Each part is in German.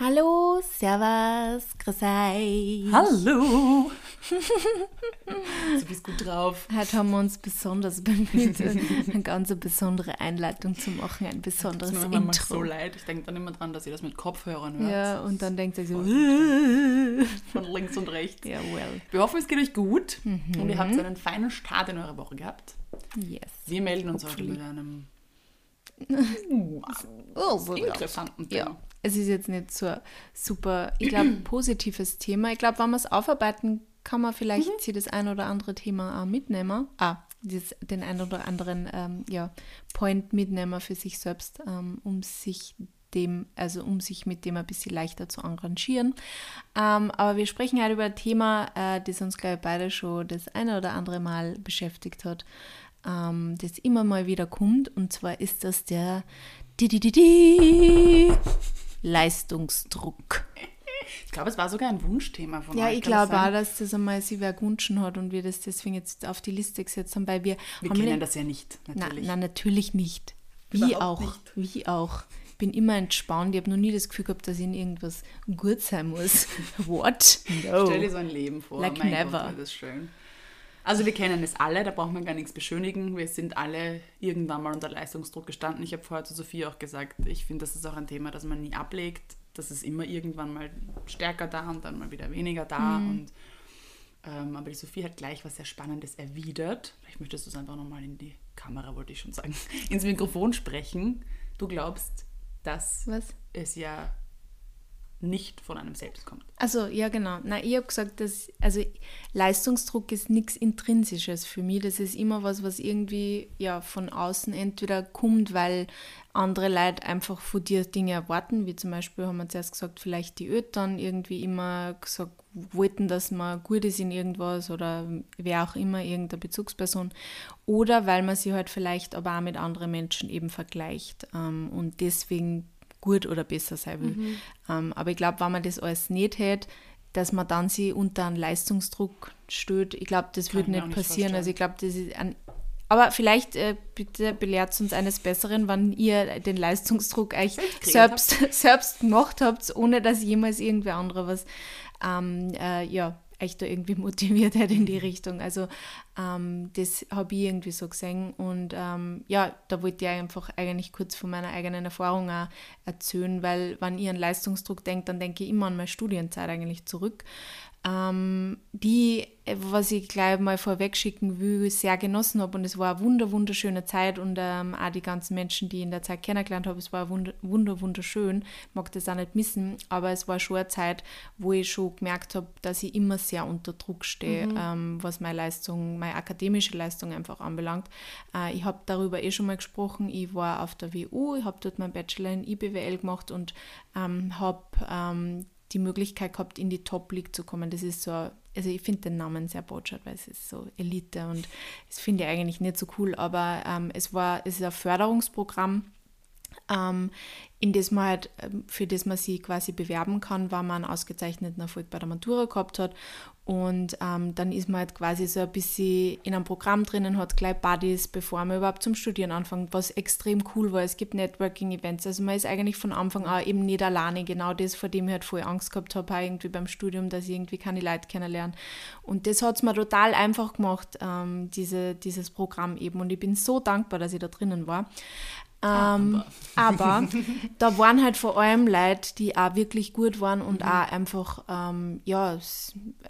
Hallo, Servus, grüß euch. Hallo! du bist gut drauf. Heute haben wir uns besonders bemüht, eine ganz besondere Einleitung zu machen, ein besonderes Das tut mir Intro. so leid. Ich denke dann immer dran, dass ihr das mit Kopfhörern hört. Ja, und dann denkt ihr so, Von links und rechts. ja, well, Wir hoffen, es geht euch gut Mhm. und ihr habt einen feinen Start in eure Woche gehabt. yes. Wir melden uns heute Hopefully. mit einem Oh, so interessanten Thema. Ja, es ist jetzt nicht so ein super, ich glaube, positives Thema. Ich glaube, wenn man es aufarbeiten, kann man vielleicht Mhm. das ein oder andere Thema auch mitnehmen. Ah, das, den ein oder anderen ähm, ja, Point mitnehmen für sich selbst, ähm, um sich dem, also um sich mit dem ein bisschen leichter zu arrangieren. Ähm, aber wir sprechen heute über ein Thema, äh, das uns, glaube ich, beide schon das eine oder andere Mal beschäftigt hat, ähm, das immer mal wieder kommt. Und zwar ist das der -di -di -di Leistungsdruck. Ich glaube, es war sogar ein Wunschthema von Ja, euch. ich kann das glaube auch, dass das einmal sich wer gewünscht hat und wir das deswegen jetzt auf die Liste gesetzt haben, weil wir, Wir kennen den- das ja nicht, Na, natürlich. na, natürlich nicht. Wie Überhaupt auch. Wie auch. Ich bin immer entspannt. Ich habe noch nie das Gefühl gehabt, dass in irgendwas gut sein muss. What? No. Stell dir so ein Leben vor. Like mein never. Gott, das schön. Also wir kennen es alle, da braucht man gar nichts beschönigen. Wir sind alle irgendwann mal unter Leistungsdruck gestanden. Ich habe vorher zu Sophie auch gesagt, ich finde, das ist auch ein Thema, das man nie ablegt. Das ist immer irgendwann mal stärker da und dann mal wieder weniger da. Mhm. Und, ähm, aber die Sophie hat gleich was sehr Spannendes erwidert. Vielleicht möchtest du es einfach nochmal in die Kamera, wollte ich schon sagen, ins Mikrofon sprechen. Du glaubst, dass Was? es ja nicht von einem selbst kommt. Also, ja, genau. Nein, ich habe gesagt, dass, also Leistungsdruck ist nichts Intrinsisches für mich. Das ist immer was, was irgendwie ja, von außen entweder kommt, weil andere Leute einfach von dir Dinge erwarten, wie zum Beispiel haben wir zuerst gesagt, vielleicht die Eltern irgendwie immer gesagt, wollten, dass man gut ist in irgendwas oder wer auch immer, irgendeine Bezugsperson. Oder weil man sie halt vielleicht aber auch mit anderen Menschen eben vergleicht ähm, und deswegen gut oder besser sein will. Ähm, aber ich glaube, wenn man das alles nicht hätte, dass man dann sie unter einen Leistungsdruck stellt, ich glaube, das würde nicht auch nicht passieren. also ich glaube, das ist ein aber vielleicht äh, bitte belehrt uns eines Besseren, wann ihr den Leistungsdruck euch Selbst selbst, gemacht habt, ohne dass jemals irgendwer andere was ähm, äh, ja, euch da irgendwie motiviert hat in die Richtung. Also ähm, das habe ich irgendwie so gesehen und ähm, ja, da wollte ich einfach eigentlich kurz von meiner eigenen Erfahrung auch erzählen, weil wenn ich an Leistungsdruck denke, dann denke ich immer an meine Studienzeit eigentlich zurück. Ähm, die, äh, was ich gleich mal vorweg schicken will, sehr genossen habe und es war eine wunder, wunderschöne Zeit und ähm, auch die ganzen Menschen, die ich in der Zeit kennengelernt habe, es war wunder, wunder, wunderschön, Ich mag das auch nicht missen, aber es war schon eine Zeit, wo ich schon gemerkt habe, dass ich immer sehr unter Druck stehe, ähm, was meine Leistung, meine akademische Leistung einfach anbelangt. Äh, ich habe darüber eh schon mal gesprochen, ich war auf der WU, ich habe dort meinen Bachelor in IBWL gemacht und ähm, habe ähm, die Möglichkeit gehabt, in die Top League zu kommen. Das ist so, also ich finde den Namen sehr botschert, weil es ist so Elite und das finde ich eigentlich nicht so cool, aber ähm, es war, es ist ein Förderungsprogramm, ähm, in das man halt, ähm, für das man sich quasi bewerben kann, weil man einen ausgezeichneten Erfolg bei der Matura gehabt hat. Und ähm, dann ist man halt quasi so ein bisschen in einem Programm drinnen, hat gleich Buddies, bevor man überhaupt zum Studieren anfängt, was extrem cool war. Es gibt Networking-Events. Also man ist eigentlich von Anfang an eben nicht alleine. Genau das, vor dem ich halt voll Angst gehabt habe, irgendwie beim Studium, dass ich irgendwie keine Leute kennenlerne. Und das hat es mir total einfach gemacht, ähm, diese, dieses Programm eben. Und ich bin so dankbar, dass ich da drinnen war. Ähm, aber da waren halt vor allem Leute, die auch wirklich gut waren und auch einfach ähm, ja,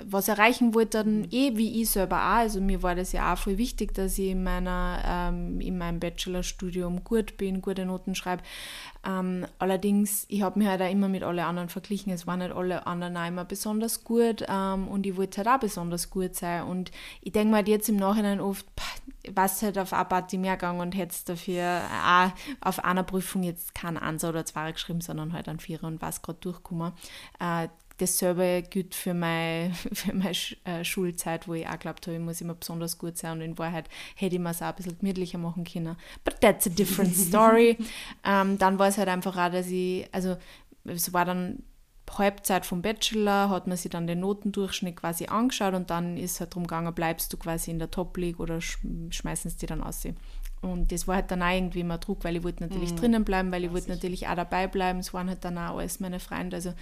was erreichen wollten, eh wie ich selber auch. Also mir war das ja auch voll wichtig, dass ich in, meiner, ähm, in meinem Bachelorstudium gut bin, gute Noten schreibe. Ähm, allerdings, ich habe mich halt auch immer mit allen anderen verglichen. Es waren nicht alle anderen auch immer besonders gut ähm, und ich wollte halt auch besonders gut sein. Und ich denke mir halt jetzt im Nachhinein oft, was halt auf eine Party mehr gegangen und hätte dafür auch auf einer Prüfung jetzt keinen Einser oder Zweier geschrieben, sondern halt einen Vierer und was gerade durchgekommen. Äh, dasselbe gilt für meine, für meine äh, Schulzeit, wo ich auch geglaubt habe, ich muss immer besonders gut sein und in Wahrheit hätte ich mir es auch ein bisschen gemütlicher machen können. But that's a different story. ähm, dann war es halt einfach auch, dass ich, also es war dann Halbzeit vom Bachelor, hat man sich dann den Notendurchschnitt quasi angeschaut und dann ist halt darum gegangen, bleibst du quasi in der Top League oder sch schmeißen sie die dann aus. Und das war halt dann auch irgendwie immer Druck, weil ich wollte natürlich mhm. drinnen bleiben, weil ich wollte natürlich auch dabei bleiben. Es waren halt dann auch alles meine Freunde. Also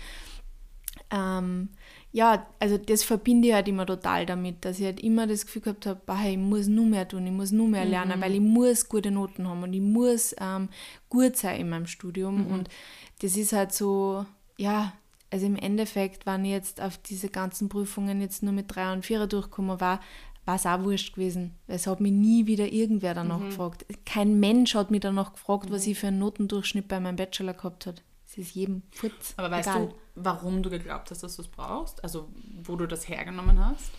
ähm, ja, also das verbinde ich halt immer total damit, dass ich halt immer das Gefühl gehabt habe, hey, ich muss nur mehr tun, ich muss nur mehr lernen, mhm. weil ich muss gute Noten haben und ich muss ähm, gut sein in meinem Studium. Mhm. Und das ist halt so, ja, also im Endeffekt, wenn ich jetzt auf diese ganzen Prüfungen jetzt nur mit drei und vierer durchgekommen war, war es auch wurscht gewesen. Es hat mich nie wieder irgendwer danach mhm. gefragt. Kein Mensch hat mich danach gefragt, mhm. was ich für einen Notendurchschnitt bei meinem Bachelor gehabt habe. Es ist jedem Futz. Aber weißt egal. du, warum du geglaubt hast, dass du es brauchst? Also, wo du das hergenommen hast?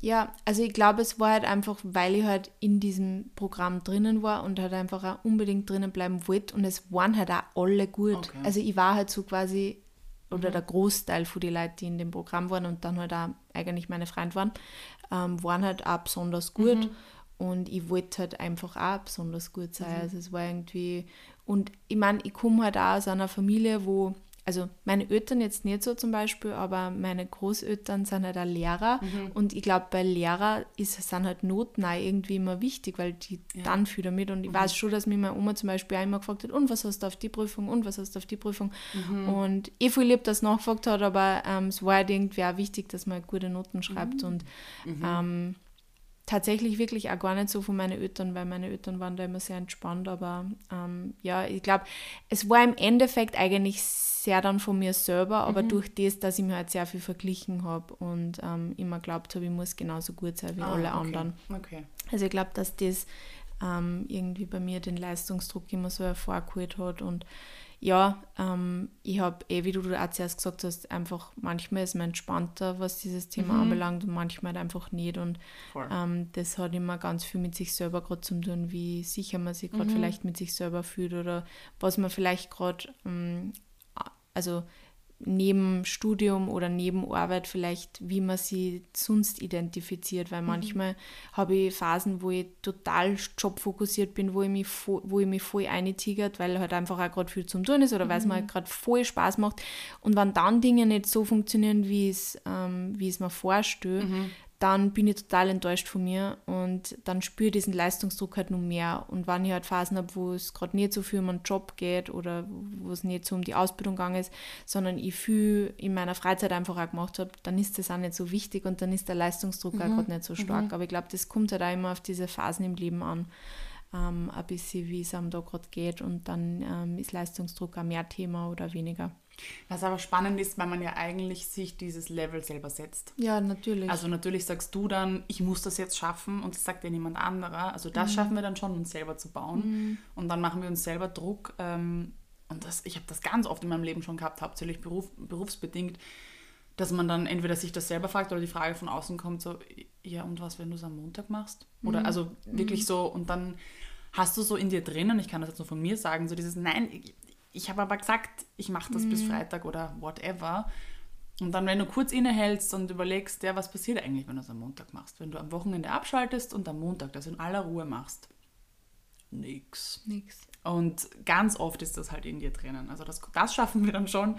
Ja, also ich glaube, es war halt einfach, weil ich halt in diesem Programm drinnen war und halt einfach auch unbedingt drinnen bleiben wollte und es waren halt auch alle gut. Okay. Also ich war halt so quasi, oder mhm. der Großteil von den Leuten, die in dem Programm waren und dann halt auch eigentlich meine Freunde waren, ähm, waren halt auch besonders gut. Mhm. Und ich wollte halt einfach auch besonders gut sein. Mhm. Also es war irgendwie, und ich meine, ich komme halt auch aus einer Familie, wo, also meine Eltern jetzt nicht so zum Beispiel, aber meine Großeltern sind halt auch Lehrer. Mhm. Und ich glaube, bei Lehrer ist, sind halt Noten auch irgendwie immer wichtig, weil die ja. dann viel damit. Und ich mhm. weiß schon, dass mich meine Oma zum Beispiel auch immer gefragt hat, und was hast du auf die Prüfung, und was hast du auf die Prüfung. Mhm. Und ich viel lieb, dass nachgefragt hat, aber ähm, es war halt irgendwie auch wichtig, dass man gute Noten schreibt. Mhm. Und mhm. ähm, tatsächlich wirklich auch gar nicht so von meinen Eltern, weil meine Eltern waren da immer sehr entspannt. Aber ähm, ja, ich glaube, es war im Endeffekt eigentlich sehr dann von mir selber, aber mhm. durch das, dass ich mir halt sehr viel verglichen habe und ähm, immer glaubt habe, ich muss genauso gut sein wie ah, alle okay. anderen. Okay. Also ich glaube, dass das ähm, irgendwie bei mir den Leistungsdruck immer so hervorgeholt hat und ja, ähm, ich habe eh, wie du auch zuerst gesagt hast, einfach manchmal ist man entspannter, was dieses Thema mhm. anbelangt und manchmal halt einfach nicht. Und ähm, das hat immer ganz viel mit sich selber gerade zu tun, wie sicher man sich gerade mhm. vielleicht mit sich selber fühlt oder was man vielleicht gerade, ähm, also neben Studium oder neben Arbeit vielleicht, wie man sie sonst identifiziert, weil mhm. manchmal habe ich Phasen, wo ich total jobfokussiert bin, wo ich mich, wo ich mich voll eintigert, weil halt einfach auch gerade viel zum tun ist oder mhm. weil es mir halt gerade voll Spaß macht und wenn dann Dinge nicht so funktionieren, wie es, ähm, wie es mir vorstelle, mhm dann bin ich total enttäuscht von mir und dann spüre ich diesen Leistungsdruck halt noch mehr. Und wenn ich halt Phasen habe, wo es gerade nicht so viel um einen Job geht oder wo es nicht so um die Ausbildung gegangen ist, sondern ich viel in meiner Freizeit einfach auch gemacht habe, dann ist das auch nicht so wichtig und dann ist der Leistungsdruck mhm. auch gerade nicht so stark. Mhm. Aber ich glaube, das kommt halt auch immer auf diese Phasen im Leben an. Ähm, ein bisschen, wie es einem da gerade geht und dann ähm, ist Leistungsdruck auch mehr Thema oder weniger. Was aber spannend ist, weil man ja eigentlich sich dieses Level selber setzt. Ja, natürlich. Also natürlich sagst du dann, ich muss das jetzt schaffen und das sagt dir niemand anderer. Also das mhm. schaffen wir dann schon, uns selber zu bauen. Mhm. Und dann machen wir uns selber Druck. Ähm, und das, ich habe das ganz oft in meinem Leben schon gehabt, hauptsächlich beruf, berufsbedingt, dass man dann entweder sich das selber fragt oder die Frage von außen kommt, so, ja und was, wenn du es am Montag machst? Oder mhm. also wirklich mhm. so und dann hast du so in dir drinnen, ich kann das jetzt nur von mir sagen, so dieses, nein, ich habe aber gesagt, ich mache das mhm. bis Freitag oder whatever. Und dann, wenn du kurz innehältst und überlegst, ja, was passiert eigentlich, wenn du es am Montag machst? Wenn du am Wochenende abschaltest und am Montag das in aller Ruhe machst. Nix. Nix. Und ganz oft ist das halt in dir drinnen. Also das, das schaffen wir dann schon,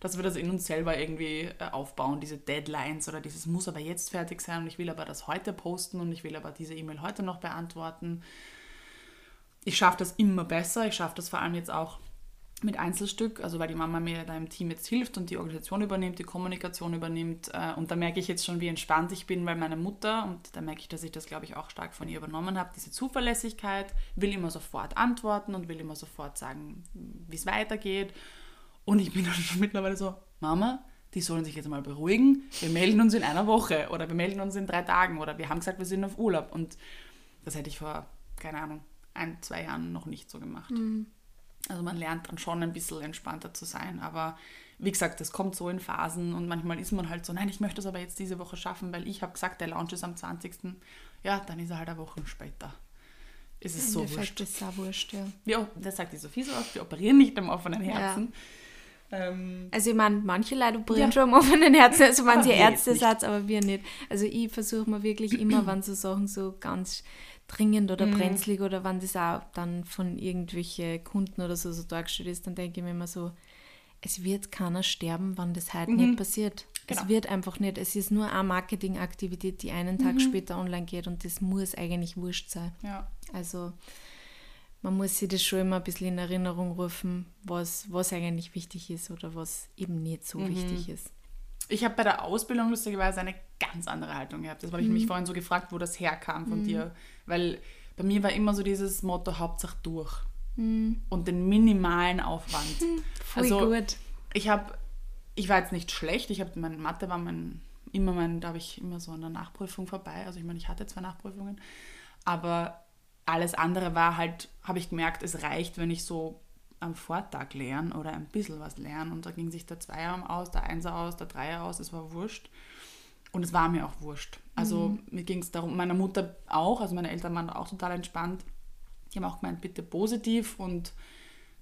dass wir das in uns selber irgendwie äh, aufbauen, diese Deadlines oder dieses muss aber jetzt fertig sein und ich will aber das heute posten und ich will aber diese E-Mail heute noch beantworten. Ich schaffe das immer besser. Ich schaffe das vor allem jetzt auch mit Einzelstück, also weil die Mama mir da im Team jetzt hilft und die Organisation übernimmt, die Kommunikation übernimmt. Äh, und da merke ich jetzt schon, wie entspannt ich bin, weil meine Mutter, und da merke ich, dass ich das, glaube ich, auch stark von ihr übernommen habe, diese Zuverlässigkeit, will immer sofort antworten und will immer sofort sagen, wie es weitergeht. Und ich bin schon mittlerweile so, Mama, die sollen sich jetzt mal beruhigen. Wir melden uns in einer Woche oder wir melden uns in drei Tagen oder wir haben gesagt, wir sind auf Urlaub. Und das hätte ich vor, keine Ahnung, ein, zwei Jahren noch nicht so gemacht. Mhm. Also man lernt dann schon ein bisschen entspannter zu sein. Aber wie gesagt, das kommt so in Phasen und manchmal ist man halt so, nein, ich möchte es aber jetzt diese Woche schaffen, weil ich habe gesagt, der Launch ist am 20. Ja, dann ist er halt eine Woche später. Ist es Im so Endeffekt wurscht. ist es wurscht, ja. ja. Das sagt die Sophie so oft, wir operieren nicht am offenen Herzen. Ja. Ähm, also ich meine, manche Leute operieren ja. schon am offenen Herzen, also sie Ärzte sagt, aber wir nicht. Also ich versuche mir wirklich immer, wenn so Sachen so ganz dringend oder mhm. brenzlig oder wenn das auch dann von irgendwelchen Kunden oder so, so dargestellt ist, dann denke ich mir immer so, es wird keiner sterben, wenn das heute mhm. nicht passiert. Genau. Es wird einfach nicht. Es ist nur eine Marketingaktivität, die einen Tag mhm. später online geht und das muss eigentlich wurscht sein. Ja. Also man muss sich das schon immer ein bisschen in Erinnerung rufen, was, was eigentlich wichtig ist oder was eben nicht so mhm. wichtig ist. Ich habe bei der Ausbildung lustigerweise eine ganz andere Haltung gehabt. Das habe ich mhm. mich vorhin so gefragt, wo das herkam von mhm. dir. Weil bei mir war immer so dieses Motto, Hauptsache durch. Mhm. Und den minimalen Aufwand. Voll also, gut. Ich habe, ich war jetzt nicht schlecht, ich habe, meine Mathe war mein, immer mein, da habe ich immer so an der Nachprüfung vorbei. Also ich meine, ich hatte zwei Nachprüfungen. Aber alles andere war halt, habe ich gemerkt, es reicht, wenn ich so am Vortag lerne oder ein bisschen was lerne. Und da ging sich der Zweier aus, der Einser aus, der Dreier aus, es war wurscht. Und es war mir auch wurscht. Also mhm. mir ging es darum, meiner Mutter auch, also meine Eltern waren auch total entspannt. Die haben auch gemeint, bitte positiv und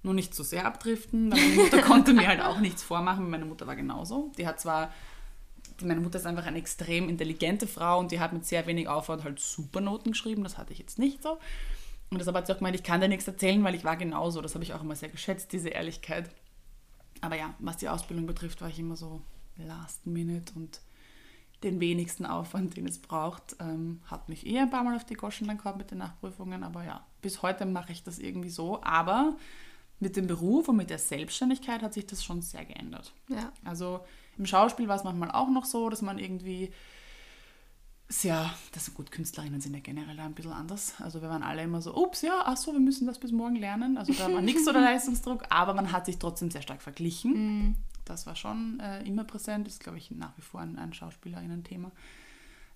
nur nicht zu so sehr abdriften. Weil meine Mutter konnte mir halt auch nichts vormachen. Meine Mutter war genauso. Die hat zwar, meine Mutter ist einfach eine extrem intelligente Frau und die hat mit sehr wenig Aufwand halt Supernoten geschrieben. Das hatte ich jetzt nicht so. Und deshalb hat sie auch gemeint, ich kann dir nichts erzählen, weil ich war genauso. Das habe ich auch immer sehr geschätzt, diese Ehrlichkeit. Aber ja, was die Ausbildung betrifft, war ich immer so last minute und den wenigsten Aufwand, den es braucht. Ähm, hat mich eh ein paar Mal auf die Goschen dann gehabt mit den Nachprüfungen, aber ja, bis heute mache ich das irgendwie so. Aber mit dem Beruf und mit der Selbstständigkeit hat sich das schon sehr geändert. Ja. Also im Schauspiel war es manchmal auch noch so, dass man irgendwie sehr, das sind gut, Künstlerinnen sind ja generell ein bisschen anders. Also wir waren alle immer so, ups, ja, ach so, wir müssen das bis morgen lernen. Also da war nichts oder Leistungsdruck, aber man hat sich trotzdem sehr stark verglichen. Mm das war schon äh, immer präsent, ist, glaube ich, nach wie vor ein, ein Schauspielerinnen-Thema.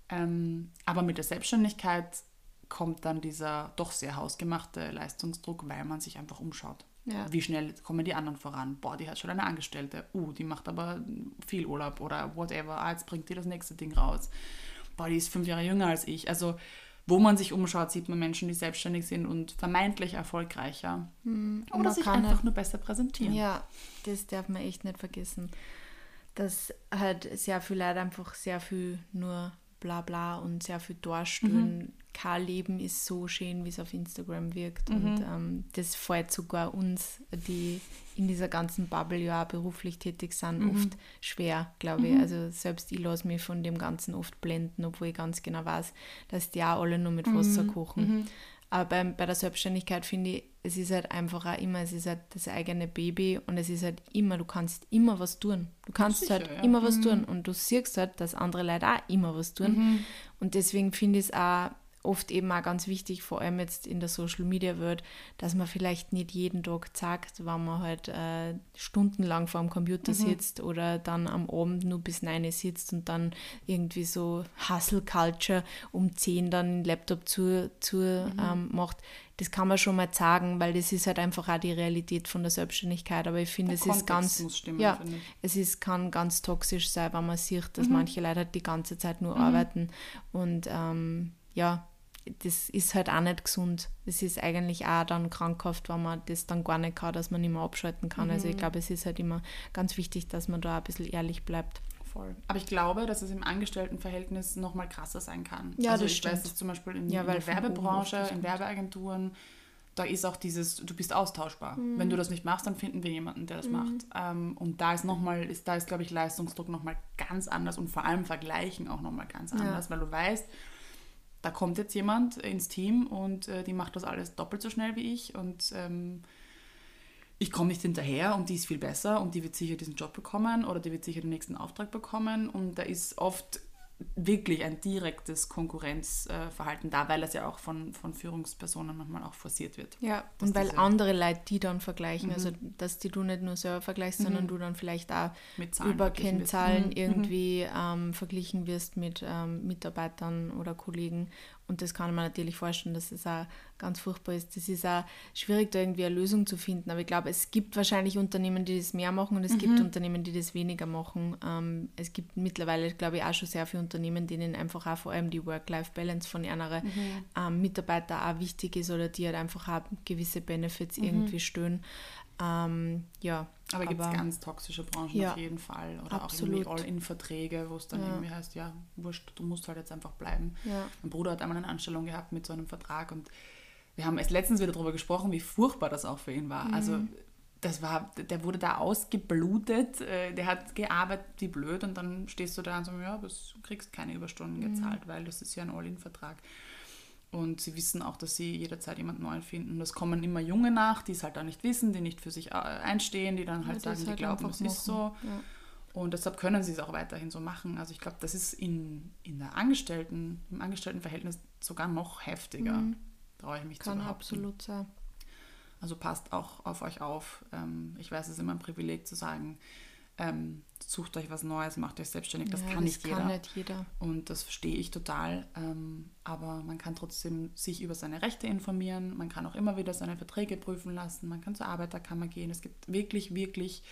Ähm, aber mit der Selbstständigkeit kommt dann dieser doch sehr hausgemachte Leistungsdruck, weil man sich einfach umschaut. Ja. Wie schnell kommen die anderen voran? Boah, die hat schon eine Angestellte. Uh, die macht aber viel Urlaub oder whatever. Ah, jetzt bringt die das nächste Ding raus. Boah, die ist fünf Jahre jünger als ich. Also wo man sich umschaut, sieht man Menschen, die selbstständig sind und vermeintlich erfolgreicher. Mhm. Oder sich einfach halt, nur besser präsentieren. Ja, das darf man echt nicht vergessen. Dass halt sehr viele Leute einfach sehr viel nur bla bla und sehr viel darstellen. Mhm. Kein Leben ist so schön, wie es auf Instagram wirkt. Mhm. Und ähm, das fällt sogar uns, die in dieser ganzen Bubble ja auch beruflich tätig sind, mhm. oft schwer, glaube ich. Mhm. Also selbst ich lasse mich von dem Ganzen oft blenden, obwohl ich ganz genau weiß, dass die auch alle nur mit Wasser mhm. kochen. Mhm. Aber bei, bei der Selbstständigkeit finde ich, es ist halt einfach auch immer, es ist halt das eigene Baby und es ist halt immer, du kannst immer was tun. Du kannst Sicher, halt ja. immer was mhm. tun und du siehst halt, dass andere Leute auch immer was tun. Und deswegen finde ich es auch oft eben auch ganz wichtig, vor allem jetzt in der Social Media Welt, dass man vielleicht nicht jeden Tag sagt, wenn man halt äh, stundenlang vor dem Computer mhm. sitzt oder dann am Abend nur bis 9 sitzt und dann irgendwie so Hustle Culture um 10 dann den Laptop zu, zu mhm. ähm, macht. Das kann man schon mal sagen, weil das ist halt einfach auch die Realität von der Selbstständigkeit. Aber ich finde, es ist ganz, stimmen, ja, es ist, kann ganz toxisch sein, wenn man sieht, dass mhm. manche Leute halt die ganze Zeit nur mhm. arbeiten und ähm, ja, das ist halt auch nicht gesund. Es ist eigentlich auch dann krankhaft, wenn man das dann gar nicht kann, dass man nicht mehr abschalten kann. Mhm. Also ich mhm. glaube, es ist halt immer ganz wichtig, dass man da ein bisschen ehrlich bleibt. Voll. Aber ich glaube, dass es im Angestelltenverhältnis noch mal krasser sein kann. Ja, also das ich stimmt. weiß es zum Beispiel in, ja, in der Werbebranche, in Werbeagenturen, da ist auch dieses, du bist austauschbar. Mhm. Wenn du das nicht machst, dann finden wir jemanden, der das mhm. macht. Ähm, und da ist nochmal, ist, da ist, glaube ich, Leistungsdruck nochmal ganz anders und vor allem Vergleichen auch nochmal ganz anders, ja. weil du weißt, da kommt jetzt jemand ins Team und äh, die macht das alles doppelt so schnell wie ich und ähm, ich komme nicht hinterher und die ist viel besser und die wird sicher diesen Job bekommen oder die wird sicher den nächsten Auftrag bekommen und da ist oft wirklich ein direktes Konkurrenzverhalten da, weil das ja auch von, von Führungspersonen manchmal auch forciert wird. Ja, und weil andere Leute die dann vergleichen, also mhm. also dass die du nicht nur selber vergleichst, mhm. sondern du dann vielleicht auch über Kennzahlen mhm. irgendwie ähm, verglichen wirst mit ähm, Mitarbeitern oder Kollegen und das kann man natürlich vorstellen, dass es auch ganz furchtbar ist. Das ist auch schwierig, da irgendwie eine Lösung zu finden. Aber ich glaube, es gibt wahrscheinlich Unternehmen, die das mehr machen und es mhm. gibt Unternehmen, die das weniger machen. Ähm, es gibt mittlerweile, glaube ich, auch schon sehr viele Unternehmen, denen einfach auch vor allem die Work-Life-Balance von ihren mhm. ähm, Mitarbeitern auch wichtig ist oder die halt einfach auch gewisse Benefits mhm. irgendwie stören. Ähm, ja, aber gibt es ganz toxische Branchen ja, auf jeden Fall. Oder absolut. auch irgendwie All-In-Verträge, wo es dann ja. irgendwie heißt, ja, wurscht, du musst halt jetzt einfach bleiben. Ja. Mein Bruder hat einmal eine Anstellung gehabt mit so einem Vertrag und wir haben erst letztens wieder darüber gesprochen, wie furchtbar das auch für ihn war. Also mhm. Also das war, der wurde da ausgeblutet, äh, der hat gearbeitet wie blöd und dann stehst du da und sagst, ja, du kriegst keine Überstunden gezahlt, mhm. weil das ist ja ein All-In-Vertrag. Und sie wissen auch, dass sie jederzeit jemand Neuen finden. Es kommen immer Junge nach, die es halt auch nicht wissen, die nicht für sich äh, einstehen, die dann halt ja, sagen, die halt glauben, es ist so. Ja. Und deshalb können sie es auch weiterhin so machen. Also ich glaube, das ist in, in der Angestellten, im Angestelltenverhältnis sogar noch heftiger. Mhm. Traue ich mich Kann zu behaupten. absolut sein. Also passt auch auf euch auf. Ähm, ich weiß, es ist immer ein Privileg zu sagen, ähm, sucht euch was Neues, macht euch selbstständig. Das ja, kann, das nicht, kann jeder. nicht jeder. Und das verstehe ich total. Ähm, aber man kann trotzdem sich über seine Rechte informieren. Man kann auch immer wieder seine Verträge prüfen lassen. Man kann zur Arbeiterkammer gehen. Es gibt wirklich, wirklich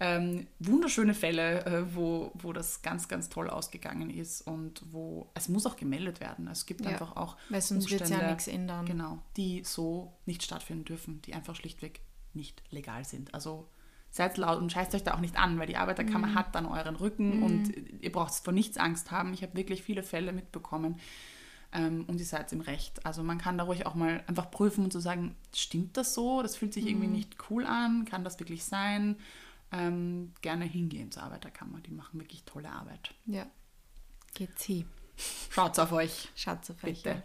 ähm, wunderschöne Fälle, äh, wo, wo das ganz, ganz toll ausgegangen ist und wo es muss auch gemeldet werden. Es gibt ja, einfach auch weil sonst wird ja nichts ändern. Genau, die so nicht stattfinden dürfen, die einfach schlichtweg nicht legal sind. Also seid laut und scheißt euch da auch nicht an, weil die Arbeiterkammer mhm. hat dann euren Rücken mhm. und ihr braucht vor nichts Angst haben. Ich habe wirklich viele Fälle mitbekommen ähm, und ihr seid im Recht. Also man kann da ruhig auch mal einfach prüfen und zu so sagen, stimmt das so? Das fühlt sich mhm. irgendwie nicht cool an. Kann das wirklich sein? Ähm, gerne hingehen zur Arbeiterkammer. Die machen wirklich tolle Arbeit. Ja, geht's hin. Schaut's auf euch. Schaut's auf euch. Bitte. Ja.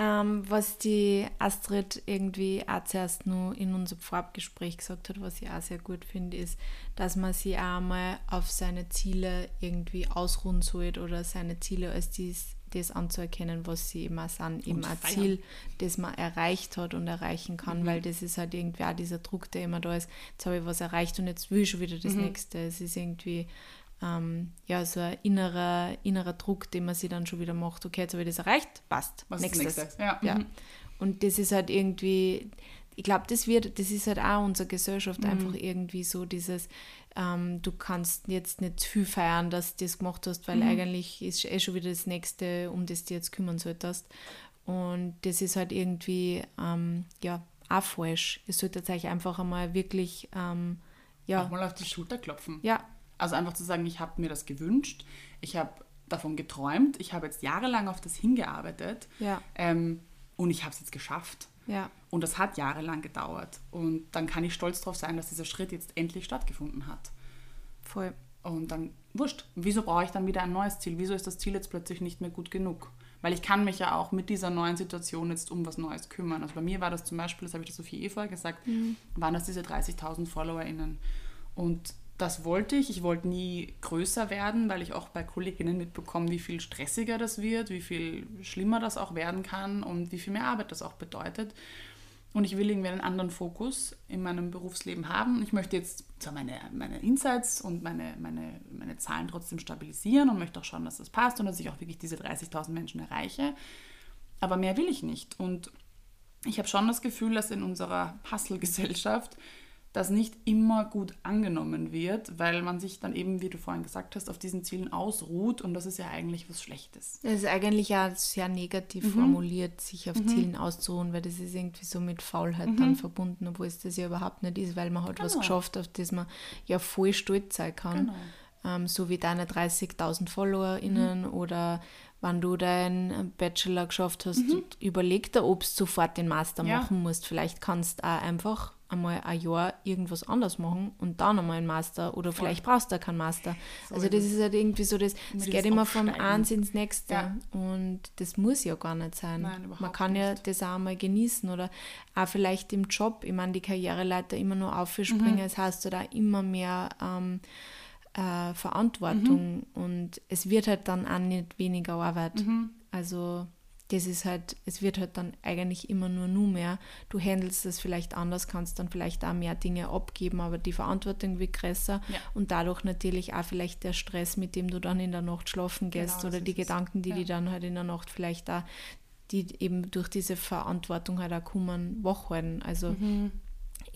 Ähm, was die Astrid irgendwie auch zuerst nur in unserem Vorabgespräch gesagt hat, was ich auch sehr gut finde, ist, dass man sich auch mal auf seine Ziele irgendwie ausruhen sollte oder seine Ziele als dies, das anzuerkennen, was sie auch sind, eben ein Ziel, das man erreicht hat und erreichen kann, mhm. weil das ist halt irgendwie auch dieser Druck, der immer da ist, jetzt habe ich was erreicht und jetzt will ich schon wieder das mhm. nächste. Es ist irgendwie ähm, ja, so ein innerer, innerer Druck, den man sich dann schon wieder macht, okay, jetzt habe ich das erreicht, passt, Was nächstes. nächstes? Ja. ja. Mhm. Und das ist halt irgendwie, ich glaube, das wird, das ist halt auch unsere Gesellschaft mhm. einfach irgendwie so dieses, ähm, du kannst jetzt nicht zu viel feiern, dass du das gemacht hast, weil mhm. eigentlich ist eh schon wieder das Nächste, um das du jetzt kümmern solltest. Und das ist halt irgendwie, ähm, ja, auch falsch. Ihr solltet euch einfach einmal wirklich, ähm, ja. Auch mal auf die Schulter klopfen. Ja, also einfach zu sagen, ich habe mir das gewünscht, ich habe davon geträumt, ich habe jetzt jahrelang auf das hingearbeitet ja. ähm, und ich habe es jetzt geschafft. Ja. Und das hat jahrelang gedauert. Und dann kann ich stolz darauf sein, dass dieser Schritt jetzt endlich stattgefunden hat. Voll. Und dann, wurscht, wieso brauche ich dann wieder ein neues Ziel? Wieso ist das Ziel jetzt plötzlich nicht mehr gut genug? Weil ich kann mich ja auch mit dieser neuen Situation jetzt um was Neues kümmern. Also bei mir war das zum Beispiel, das habe ich der Sophie eh vorher gesagt, mhm. waren das diese 30.000 FollowerInnen. Und das wollte ich. Ich wollte nie größer werden, weil ich auch bei Kolleginnen mitbekomme, wie viel stressiger das wird, wie viel schlimmer das auch werden kann und wie viel mehr Arbeit das auch bedeutet. Und ich will irgendwie einen anderen Fokus in meinem Berufsleben haben. Ich möchte jetzt zwar meine, meine Insights und meine, meine, meine Zahlen trotzdem stabilisieren und möchte auch schauen, dass das passt und dass ich auch wirklich diese 30.000 Menschen erreiche. Aber mehr will ich nicht. Und ich habe schon das Gefühl, dass in unserer Hustle-Gesellschaft das nicht immer gut angenommen wird, weil man sich dann eben, wie du vorhin gesagt hast, auf diesen Zielen ausruht und das ist ja eigentlich was Schlechtes. Das ist eigentlich ja sehr negativ mhm. formuliert, sich auf mhm. Zielen auszuruhen, weil das ist irgendwie so mit Faulheit mhm. dann verbunden, obwohl es das ja überhaupt nicht ist, weil man halt genau. was geschafft, auf das man ja voll stolz sein kann. Genau. Ähm, so wie deine 30.000 FollowerInnen mhm. oder wenn du deinen Bachelor geschafft hast, mhm. überleg dir, ob du sofort den Master ja. machen musst. Vielleicht kannst du auch einfach einmal ein Jahr irgendwas anders machen und dann einmal ein Master oder Voll. vielleicht brauchst du keinen Master. So also das ist halt irgendwie so, das, es geht immer vom eins ins nächste ja. und das muss ja gar nicht sein. Nein, Man kann nicht. ja das auch mal genießen oder auch vielleicht im Job, ich meine, die Karriereleiter immer nur aufspringen, mhm. das heißt da immer mehr ähm, äh, Verantwortung mhm. und es wird halt dann auch nicht weniger Arbeit. Mhm. Also das ist halt, es wird halt dann eigentlich immer nur nur mehr. Du handelst das vielleicht anders, kannst dann vielleicht auch mehr Dinge abgeben, aber die Verantwortung wird größer ja. und dadurch natürlich auch vielleicht der Stress, mit dem du dann in der Nacht schlafen gehst genau, oder die Gedanken, die ja. die dann halt in der Nacht vielleicht auch, die eben durch diese Verantwortung halt auch kommen, wach werden. Also mhm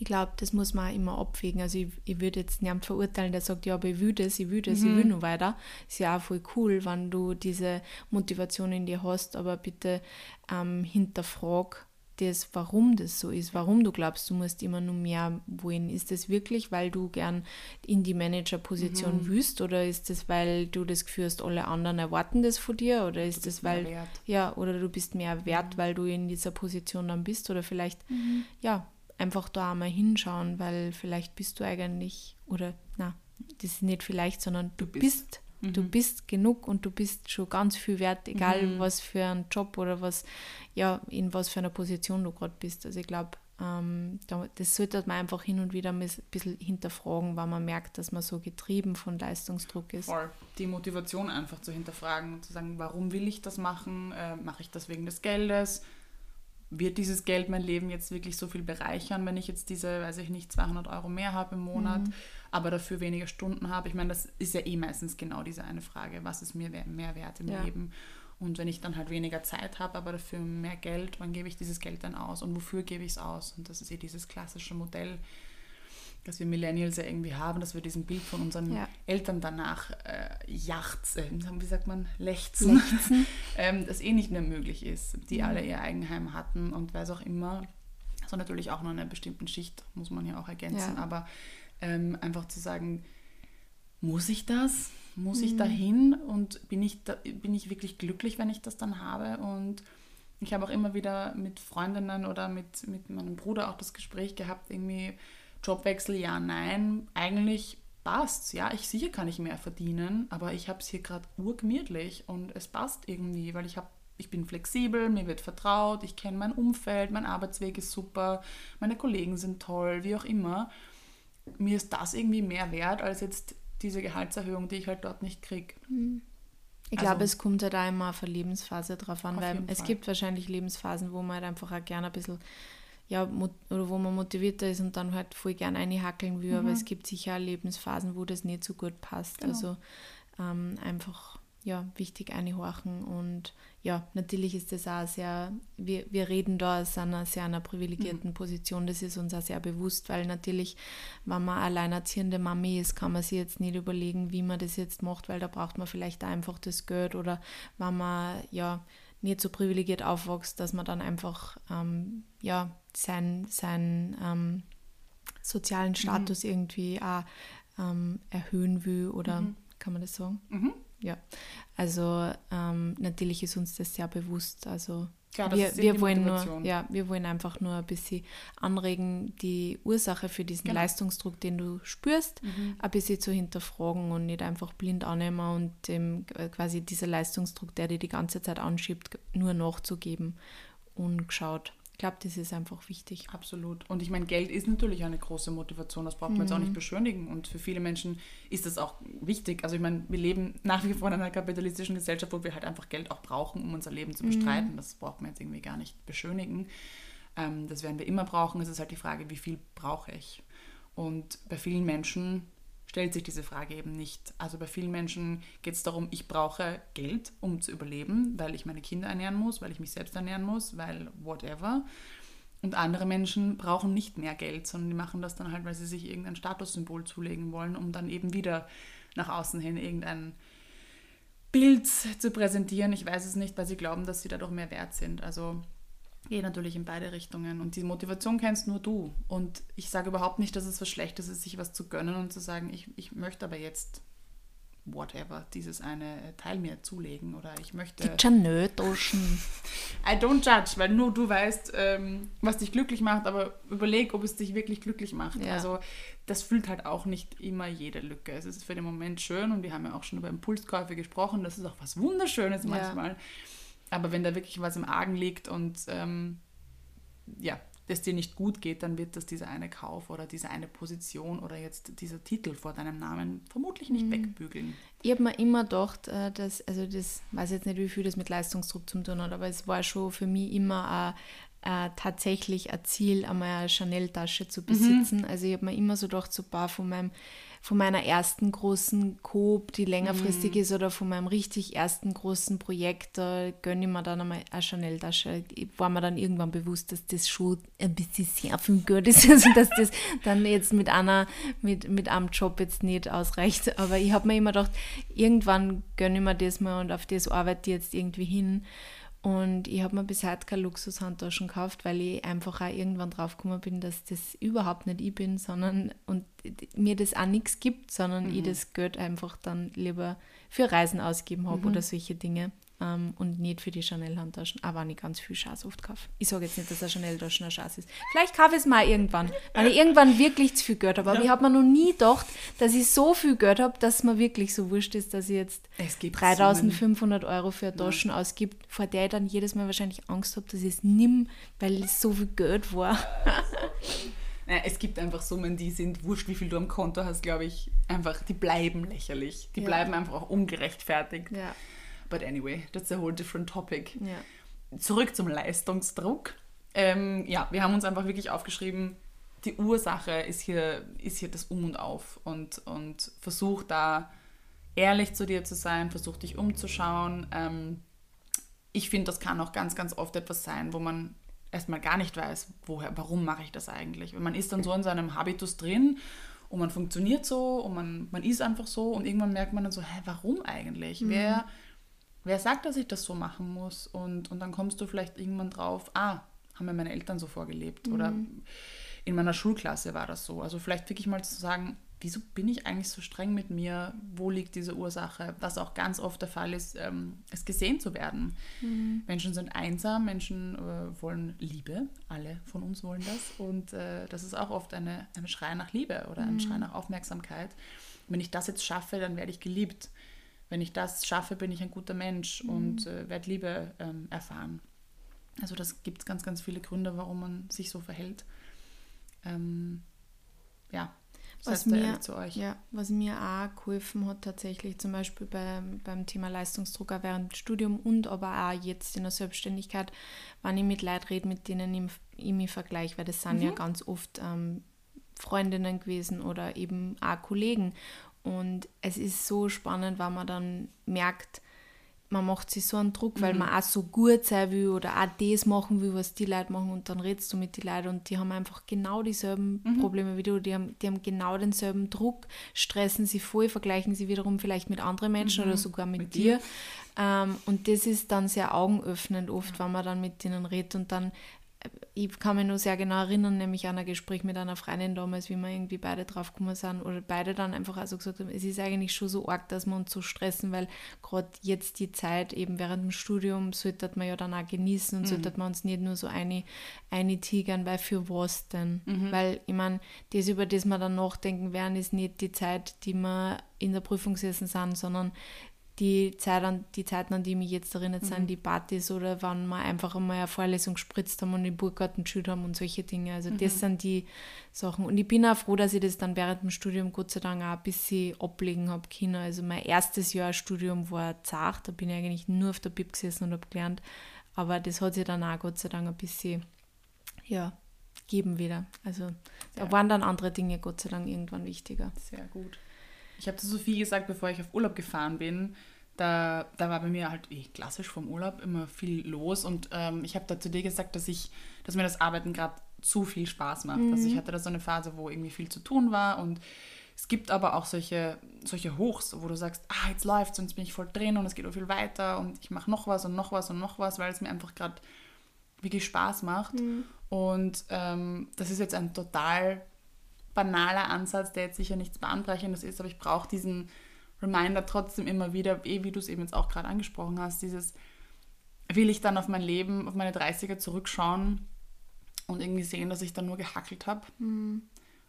ich glaube, das muss man auch immer abwägen. Also ich, ich würde jetzt niemand verurteilen, der sagt, ja, aber ich will das, ich will das, mhm. ich will nur weiter. Ist ja auch voll cool, wenn du diese Motivation in dir hast, aber bitte ähm, hinterfrag das, warum das so ist, warum du glaubst, du musst immer nur mehr wollen. Ist das wirklich, weil du gern in die Managerposition mhm. willst oder ist das, weil du das Gefühl hast, alle anderen erwarten das von dir oder ist das, weil ja, oder du bist mehr wert, mhm. weil du in dieser Position dann bist oder vielleicht mhm. ja, einfach da einmal hinschauen, weil vielleicht bist du eigentlich, oder na, das ist nicht vielleicht, sondern du, du bist. bist. Mhm. Du bist genug und du bist schon ganz viel wert, egal mhm. was für ein Job oder was, ja, in was für einer Position du gerade bist. Also ich glaube, ähm, das sollte man einfach hin und wieder ein bisschen hinterfragen, weil man merkt, dass man so getrieben von Leistungsdruck ist. Voll. Die Motivation einfach zu hinterfragen und zu sagen, warum will ich das machen? Äh, Mache ich das wegen des Geldes? Wird dieses Geld mein Leben jetzt wirklich so viel bereichern, wenn ich jetzt diese, weiß ich nicht, 200 Euro mehr habe im Monat, mhm. aber dafür weniger Stunden habe? Ich meine, das ist ja eh meistens genau diese eine Frage, was ist mir mehr wert im ja. Leben? Und wenn ich dann halt weniger Zeit habe, aber dafür mehr Geld, wann gebe ich dieses Geld dann aus und wofür gebe ich es aus? Und das ist eh dieses klassische Modell, das wir Millennials ja irgendwie haben, dass wir diesem Bild von unseren ja. Eltern danach äh, jachts, äh, wie sagt man, lechzen, lechzen. ähm, das eh nicht mehr möglich ist, die mhm. alle ihr Eigenheim hatten und weiß auch immer, so natürlich auch nur in einer bestimmten Schicht, muss man ja auch ergänzen, ja. aber ähm, einfach zu sagen, muss ich das? Muss mhm. ich dahin? Und bin ich, da, bin ich wirklich glücklich, wenn ich das dann habe? Und ich habe auch immer wieder mit Freundinnen oder mit, mit meinem Bruder auch das Gespräch gehabt, irgendwie Jobwechsel, ja, nein, eigentlich passt Ja, ich sicher kann ich mehr verdienen, aber ich habe es hier gerade urgemütlich und es passt irgendwie, weil ich habe ich bin flexibel, mir wird vertraut, ich kenne mein Umfeld, mein Arbeitsweg ist super, meine Kollegen sind toll, wie auch immer. Mir ist das irgendwie mehr wert als jetzt diese Gehaltserhöhung, die ich halt dort nicht kriege. Mhm. Ich also, glaube, es kommt halt auch immer auf eine Lebensphase drauf an, weil es Fall. gibt wahrscheinlich Lebensphasen, wo man halt einfach auch gerne ein bisschen, ja, oder wo man motivierter ist und dann halt voll gerne einhackeln will, mhm. aber es gibt sicher auch Lebensphasen, wo das nicht so gut passt. Genau. Also ähm, einfach ja, wichtig einhorchen. Und ja, natürlich ist das auch sehr, wir, wir reden da aus einer sehr einer privilegierten mhm. Position, das ist uns auch sehr bewusst, weil natürlich, wenn man alleinerziehende Mami ist, kann man sich jetzt nicht überlegen, wie man das jetzt macht, weil da braucht man vielleicht einfach das Geld oder wenn man ja nicht so privilegiert aufwächst, dass man dann einfach ähm, ja, seinen sein, ähm, sozialen mhm. Status mhm. irgendwie auch ähm, erhöhen will oder mhm. kann man das sagen? Mhm ja. Also ähm, natürlich ist uns das sehr bewusst. Also Klar, wir, wir wollen nur, ja, wir wollen einfach nur ein bisschen anregen, die Ursache für diesen genau. Leistungsdruck, den du spürst, mhm. ein bisschen zu hinterfragen und nicht einfach blind annehmen und dem quasi dieser Leistungsdruck, der dir die ganze Zeit anschiebt, nur nachzugeben und geschaut, ich glaube, das ist einfach wichtig. Absolut. Und ich meine, Geld ist natürlich eine große Motivation, das braucht man mhm. jetzt auch nicht mhm. beschönigen. Und für viele Menschen ist das auch wichtig. Also ich meine, wir leben nach wie vor in einer kapitalistischen Gesellschaft, wo wir halt einfach Geld auch brauchen, um unser Leben zu bestreiten. Mhm. Das braucht man jetzt irgendwie gar nicht beschönigen. Ähm, das werden wir immer brauchen. Es ist halt die Frage, wie viel brauche ich? Und bei vielen Menschen stellt sich diese Frage eben nicht. Also bei vielen Menschen geht es darum, ich brauche Geld, um zu überleben, weil ich meine Kinder ernähren muss, weil ich mich selbst ernähren muss, weil whatever. Und andere Menschen brauchen nicht mehr Geld, sondern die machen das dann halt, weil sie sich irgendein Statussymbol zulegen wollen, um dann eben wieder nach außen hin irgendein Bild zu präsentieren. Ich weiß es nicht, weil sie glauben, dass sie dadurch mehr wert sind. Also geht natürlich in beide Richtungen. Und die Motivation kennst nur du. Und ich sage überhaupt nicht, dass es was Schlechtes ist, sich was zu gönnen und zu sagen, ich, ich möchte aber jetzt whatever, dieses eine Teil mir zulegen oder ich möchte... Gibt's schon Nötoschen. I don't judge, weil nur du weißt, ähm, was dich glücklich macht, aber überleg, ob es dich wirklich glücklich macht. Ja. Also das füllt halt auch nicht immer jede Lücke. Es ist für den Moment schön und wir haben ja auch schon über Impulskäufe gesprochen, das ist auch was Wunderschönes manchmal. Ja aber wenn da wirklich was im Argen liegt und ähm, ja, es dir nicht gut geht, dann wird das dieser eine Kauf oder diese eine Position oder jetzt dieser Titel vor deinem Namen vermutlich nicht mhm. wegbügeln. Ich habe mir immer gedacht, äh, dass, also das weiß jetzt nicht, wie viel das mit Leistungsdruck zu tun hat, aber es war schon für mich immer ein, tatsächlich ein Ziel, einmal eine Chanel-Tasche zu besitzen. Mhm. Also ich habe mir immer so gedacht, so ein paar von meinem von meiner ersten großen Coop, die längerfristig mhm. ist, oder von meinem richtig ersten großen Projekt, da gönne ich mir dann einmal eine Chanel-Tasche. War mir dann irgendwann bewusst, dass das schon ein bisschen sehr viel Geld ist, also dass das dann jetzt mit einer, mit, mit einem Job jetzt nicht ausreicht. Aber ich habe mir immer gedacht, irgendwann gönne ich mir das mal und auf das arbeite ich jetzt irgendwie hin. Und ich habe mir bis heute keine Luxushandtaschen gekauft, weil ich einfach auch irgendwann drauf gekommen bin, dass das überhaupt nicht ich bin, sondern und mir das auch nichts gibt, sondern mhm. ich das Geld einfach dann lieber für Reisen ausgeben habe mhm. oder solche Dinge. Ähm, und nicht für die Chanel-Handtaschen. Aber wenn ich ganz viel Schaß oft kaufe. Ich sage jetzt nicht, dass eine Chanel-Taschen ein Schaß ist. Vielleicht kaufe ich es mal irgendwann, wenn ich irgendwann wirklich zu viel Geld habe. Aber ja. ich habe mir noch nie gedacht, dass ich so viel Geld habe, dass es mir wirklich so wurscht ist, dass ich jetzt 3500 Euro für eine Taschen ja. ausgibt, vor der ich dann jedes Mal wahrscheinlich Angst habe, dass ich es nimm, weil es so viel Geld war. es gibt einfach Summen, die sind wurscht, wie viel du am Konto hast, glaube ich, einfach, die bleiben lächerlich. Die ja. bleiben einfach auch ungerechtfertigt. Ja. But anyway, that's a whole different topic. Ja. Zurück zum Leistungsdruck. Ähm, ja, wir haben uns einfach wirklich aufgeschrieben, die Ursache ist hier, ist hier das Um und Auf und, und versuch da ehrlich zu dir zu sein, versuch dich umzuschauen. Ähm, ich finde, das kann auch ganz, ganz oft etwas sein, wo man erstmal gar nicht weiß, woher, warum mache ich das eigentlich. man ist dann so in seinem Habitus drin und man funktioniert so und man, man ist einfach so und irgendwann merkt man dann so, hä, warum eigentlich? Mhm. Wer, wer sagt, dass ich das so machen muss? Und, und dann kommst du vielleicht irgendwann drauf, ah, haben mir meine Eltern so vorgelebt mhm. oder in meiner Schulklasse war das so. Also vielleicht wirklich mal zu sagen, wieso bin ich eigentlich so streng mit mir? Wo liegt diese Ursache? Was auch ganz oft der Fall ist, ähm, es gesehen zu werden. Mhm. Menschen sind einsam, Menschen äh, wollen Liebe, alle von uns wollen das. Und äh, das ist auch oft eine, ein Schrei nach Liebe oder ein mhm. Schrei nach Aufmerksamkeit. Wenn ich das jetzt schaffe, dann werde ich geliebt. Wenn ich das schaffe, bin ich ein guter Mensch mhm. und äh, werde Liebe ähm, erfahren. Also das gibt es ganz, ganz viele Gründe, warum man sich so verhält. Ähm, ja, was mir, Ja, was mir auch geholfen hat, tatsächlich zum Beispiel beim, beim Thema Leistungsdruck auch während dem Studium und aber auch jetzt in der Selbstständigkeit, wenn ich mit Leuten rede, mit denen ich, ich mich vergleiche, weil das sind mhm. ja ganz oft ähm, Freundinnen gewesen oder eben auch Kollegen. Und es ist so spannend, weil man dann merkt, man macht sich so einen Druck, weil mhm. man auch so gut sein will oder auch das machen will, was die Leute machen und dann redest du mit den Leuten und die haben einfach genau dieselben mhm. Probleme wie du, die haben, die haben genau denselben Druck, stressen sie voll, vergleichen sie wiederum vielleicht mit anderen Menschen mhm. oder sogar mit, mit dir. dir. Ähm, und das ist dann sehr augenöffnend oft, wenn man dann mit denen redet und dann ich kann mich nur sehr genau erinnern, nämlich an ein Gespräch mit einer Freundin damals, wie wir irgendwie beide drauf gekommen sind oder beide dann einfach also gesagt haben, es ist eigentlich schon so arg, dass wir uns so stressen, weil gerade jetzt die Zeit eben während dem Studium sollte man ja dann auch genießen und mhm. sollte man uns nicht nur so eine, eine tigern, weil für was denn? Mhm. Weil ich meine, das, über das wir dann nachdenken werden, ist nicht die Zeit, die wir in der Prüfung sitzen sind, sondern die, Zeit an, die Zeiten, an die mich jetzt erinnert, mhm. sind die Partys oder wann wir einfach einmal eine Vorlesung gespritzt haben und den Burggarten geschüttet haben und solche Dinge. Also mhm. das sind die Sachen. Und ich bin auch froh, dass ich das dann während dem Studium Gott sei Dank auch ein bisschen ablegen habe können. Also mein erstes Jahr Studium war zart, da bin ich eigentlich nur auf der Bib gesessen und habe gelernt. Aber das hat sich dann auch Gott sei Dank ein bisschen, ja, geben wieder. Also da waren dann andere Dinge Gott sei Dank irgendwann wichtiger. Sehr gut. Ich habe zu Sophie gesagt, bevor ich auf Urlaub gefahren bin, da, da war bei mir halt wie klassisch vom Urlaub immer viel los und ähm, ich habe da zu dir gesagt, dass ich, dass mir das Arbeiten gerade zu viel Spaß macht. Mhm. Also ich hatte da so eine Phase, wo irgendwie viel zu tun war und es gibt aber auch solche, solche Hochs, wo du sagst, ah, jetzt läuft's und jetzt bin ich voll drin und es geht auch viel weiter und ich mache noch was und noch was und noch was, weil es mir einfach gerade wirklich Spaß macht. Mhm. Und ähm, das ist jetzt ein total banaler Ansatz, der jetzt sicher nichts Bahnbrechendes ist, aber ich brauche diesen Reminder trotzdem immer wieder, eh, wie du es eben jetzt auch gerade angesprochen hast, dieses, will ich dann auf mein Leben, auf meine 30er zurückschauen und irgendwie sehen, dass ich dann nur gehackelt habe. Mhm.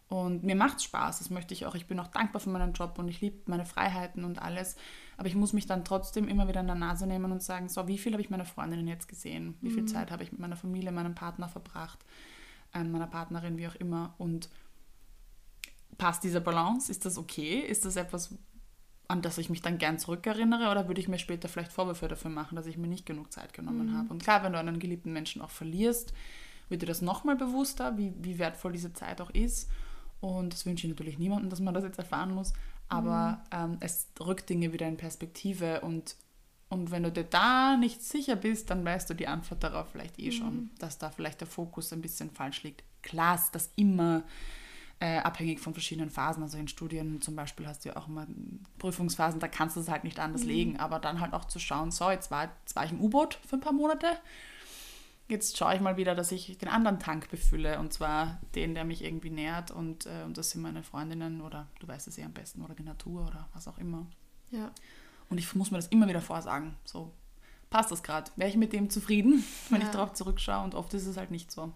Und mir macht es Spaß, das möchte ich auch. Ich bin auch dankbar für meinen Job und ich liebe meine Freiheiten und alles. Aber ich muss mich dann trotzdem immer wieder in der Nase nehmen und sagen, so, wie viel habe ich meine Freundinnen jetzt gesehen? Wie viel mhm. Zeit habe ich mit meiner Familie, meinem Partner verbracht, äh, meiner Partnerin, wie auch immer. Und passt diese Balance? Ist das okay? Ist das etwas, an das ich mich dann gern zurückerinnere oder würde ich mir später vielleicht Vorwürfe dafür machen, dass ich mir nicht genug Zeit genommen mhm. habe? Und klar, wenn du einen geliebten Menschen auch verlierst, wird dir das nochmal bewusster, wie, wie wertvoll diese Zeit auch ist. Und das wünsche ich natürlich niemandem, dass man das jetzt erfahren muss. Aber mhm. ähm, es rückt Dinge wieder in Perspektive und, und wenn du dir da nicht sicher bist, dann weißt du die Antwort darauf vielleicht eh mhm. schon, dass da vielleicht der Fokus ein bisschen falsch liegt. Klar ist das immer äh, abhängig von verschiedenen Phasen. Also in Studien zum Beispiel hast du ja auch immer Prüfungsphasen, da kannst du es halt nicht anders mhm. legen, aber dann halt auch zu schauen, so, jetzt war, jetzt war ich im U-Boot für ein paar Monate, jetzt schaue ich mal wieder, dass ich den anderen Tank befülle und zwar den, der mich irgendwie nährt und, äh, und das sind meine Freundinnen oder du weißt es eh am besten oder die Natur oder was auch immer. Ja. Und ich muss mir das immer wieder vorsagen, so passt das gerade? Wäre ich mit dem zufrieden, wenn Ja. ich darauf zurückschaue? Und oft ist es halt nicht so.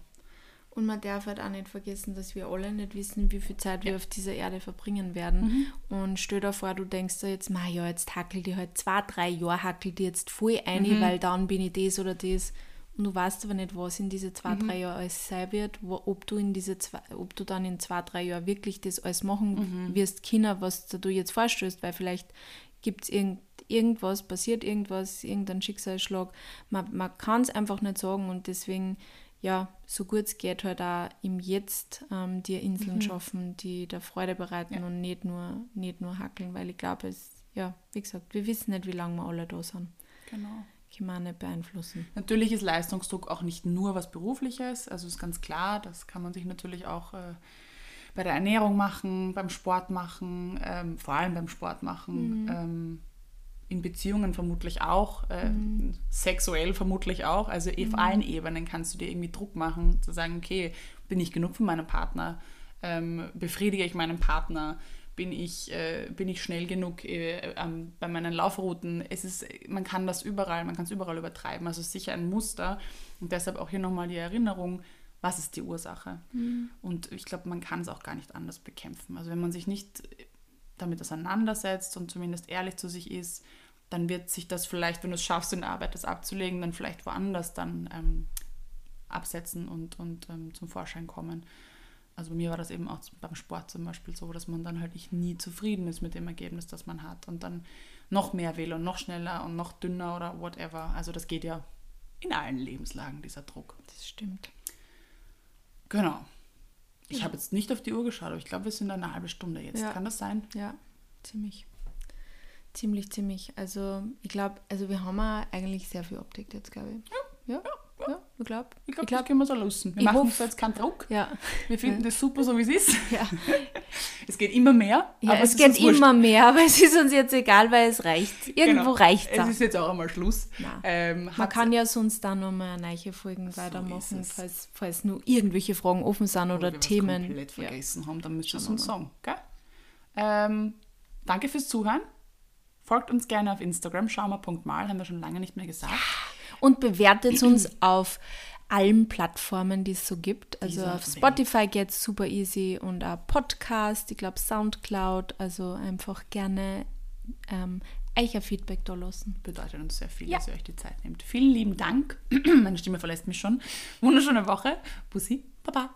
Und man darf halt auch nicht vergessen, dass wir alle nicht wissen, wie viel Zeit wir auf dieser Erde verbringen werden. Und stell dir vor, du denkst dir jetzt, ma ja, jetzt hackelt die halt zwei, drei Jahre, hackelt die jetzt voll ein, weil dann bin ich das oder das. Und du weißt aber nicht, was in diese zwei, drei Jahre alles sein wird, wo, ob du in diese zwei, ob du dann in zwei, drei Jahren wirklich das alles machen wirst, Kinder, was du jetzt vorstößt, weil vielleicht gibt es irgend, irgendwas, passiert irgendwas, irgendein Schicksalsschlag. Man, man kann es einfach nicht sagen und deswegen, ja, so gut es geht, halt auch im Jetzt ähm, die Inseln schaffen, die der Freude bereiten Ja. und nicht nur, nicht nur hackeln, weil ich glaube, es, ja, wie gesagt, wir wissen nicht, wie lange wir alle da sind. Genau. Kann man nicht beeinflussen. Natürlich ist Leistungsdruck auch nicht nur was Berufliches, also ist ganz klar, das kann man sich natürlich auch äh, bei der Ernährung machen, beim Sport machen, ähm, vor allem beim Sport machen, ähm, in Beziehungen vermutlich auch, äh, sexuell vermutlich auch, also auf allen Ebenen kannst du dir irgendwie Druck machen, zu sagen, okay, bin ich genug für meinen Partner, ähm, befriedige ich meinen Partner, bin ich, äh, bin ich schnell genug äh, bei meinen Laufrouten. Es ist, man kann das überall, man kann es überall übertreiben. Also es ist sicher ein Muster. Und deshalb auch hier nochmal die Erinnerung, was ist die Ursache? Und ich glaube, man kann es auch gar nicht anders bekämpfen. Also wenn man sich nicht damit auseinandersetzt und zumindest ehrlich zu sich ist, dann wird sich das vielleicht, wenn du es schaffst, in der Arbeit das abzulegen, dann vielleicht woanders dann ähm, absetzen und, und ähm, zum Vorschein kommen. Also bei mir war das eben auch beim Sport zum Beispiel so, dass man dann halt nicht nie zufrieden ist mit dem Ergebnis, das man hat und dann noch mehr will und noch schneller und noch dünner oder whatever. Also das geht ja in allen Lebenslagen, dieser Druck. Das stimmt. Genau. Ich habe jetzt nicht auf die Uhr geschaut, aber ich glaube, wir sind eine halbe Stunde jetzt. Ja. Kann das sein? Ja, ziemlich. Ziemlich, ziemlich. Also ich glaube, also wir haben auch eigentlich sehr viel Optik jetzt, glaube ich. Ja, ja, ja, ich glaube. Ich glaube, das können wir so lassen. Wir Ich machen uns jetzt keinen Druck. Ja, Wir finden das super, so wie es ist. ja. Es geht immer mehr. ja es ist geht uns wurscht. immer mehr, aber es ist uns jetzt egal, weil es reicht. Irgendwo Genau. reicht Es es. ist jetzt auch einmal Schluss. Ähm, Man kann ja sonst dann nochmal neue Folgen ist weitermachen, es. falls, falls nur irgendwelche Fragen offen sind Wo oder wir was Themen. komplett Ja. vergessen haben, dann müsst ihr es wir uns sagen. Gell? Ähm, danke fürs Zuhören. Folgt uns gerne auf Instagram, schaumer.mal, haben wir schon lange nicht mehr gesagt. Und bewertet uns auf allen Plattformen, die es so gibt. Also auf. Spotify geht es super easy und auch Podcast, ich glaube Soundcloud. Also einfach gerne ähm, euch ein Feedback da lassen. Bedeutet uns sehr viel, Ja. dass ihr euch die Zeit nehmt. Vielen lieben Dank. Meine Stimme verlässt mich schon. Wunderschöne Woche. Bussi, Baba.